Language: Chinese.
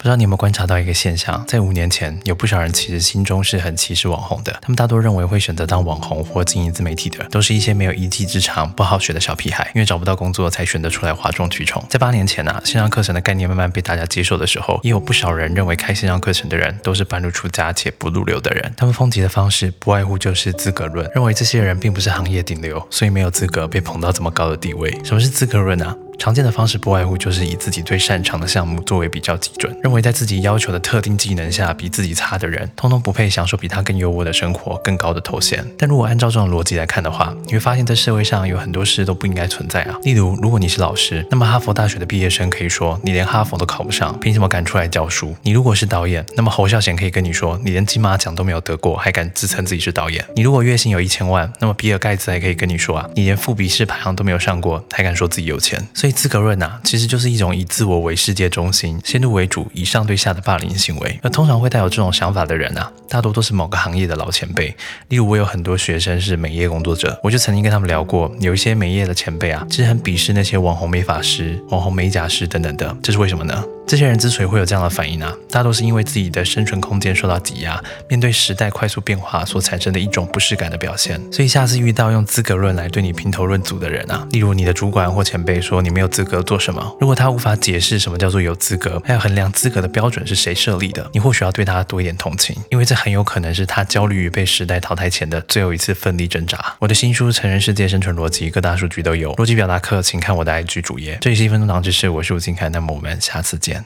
不知道你有没有观察到一个现象，在五年前，有不少人其实心中是很歧视网红的。他们大多认为会选择当网红或经营自媒体的，都是一些没有一技之长、不好学的小屁孩，因为找不到工作才选择出来哗众取宠。在八年前啊，线上课程的概念慢慢被大家接受的时候，也有不少人认为开线上课程的人都是半路出家且不入流的人。他们抨击的方式不外乎就是资格论，认为这些人并不是行业顶流，所以没有资格被捧到这么高的地位。什么是资格论啊？常见的方式不外乎就是以自己最擅长的项目作为比较基准，认为在自己要求的特定技能下比自己差的人，通通不配享受比他更优渥的生活、更高的头衔。但如果按照这种逻辑来看的话，你会发现在社会上有很多事都不应该存在啊。例如，如果你是老师，那么哈佛大学的毕业生可以说你连哈佛都考不上，凭什么敢出来教书？你如果是导演，那么侯孝贤可以跟你说你连金马奖都没有得过，还敢自称自己是导演？你如果月薪有一千万，那么比尔盖茨还可以跟你说啊，你连富比士排行都没有上过，还敢说自己有钱？所以资格论啊。其实就是一种以自我为世界中心、先入为主、以上对下的霸凌行为。而通常会带有这种想法的人啊，大多都是某个行业的老前辈。例如，我有很多学生是美业工作者，我就曾经跟他们聊过，有一些美业的前辈啊，其实很鄙视那些网红美发师、网红美甲师等等的。这是为什么呢？这些人之所以会有这样的反应啊，大多是因为自己的生存空间受到挤压，面对时代快速变化所产生的一种不适感的表现。所以下次遇到用资格论来对你评头论足的人啊，例如你的主管或前辈说你没有资格做什么，如果他无法解释什么叫做有资格，还有衡量资格的标准是谁设立的，你或许要对他多一点同情，因为这很有可能是他焦虑于被时代淘汰前的最后一次奋力挣扎。我的新书《成人世界生存逻辑》各大数据都有，逻辑表达课请看我的 IG 主页。这里是一分钟堂知识，我是吴金凯，那么我们下次见。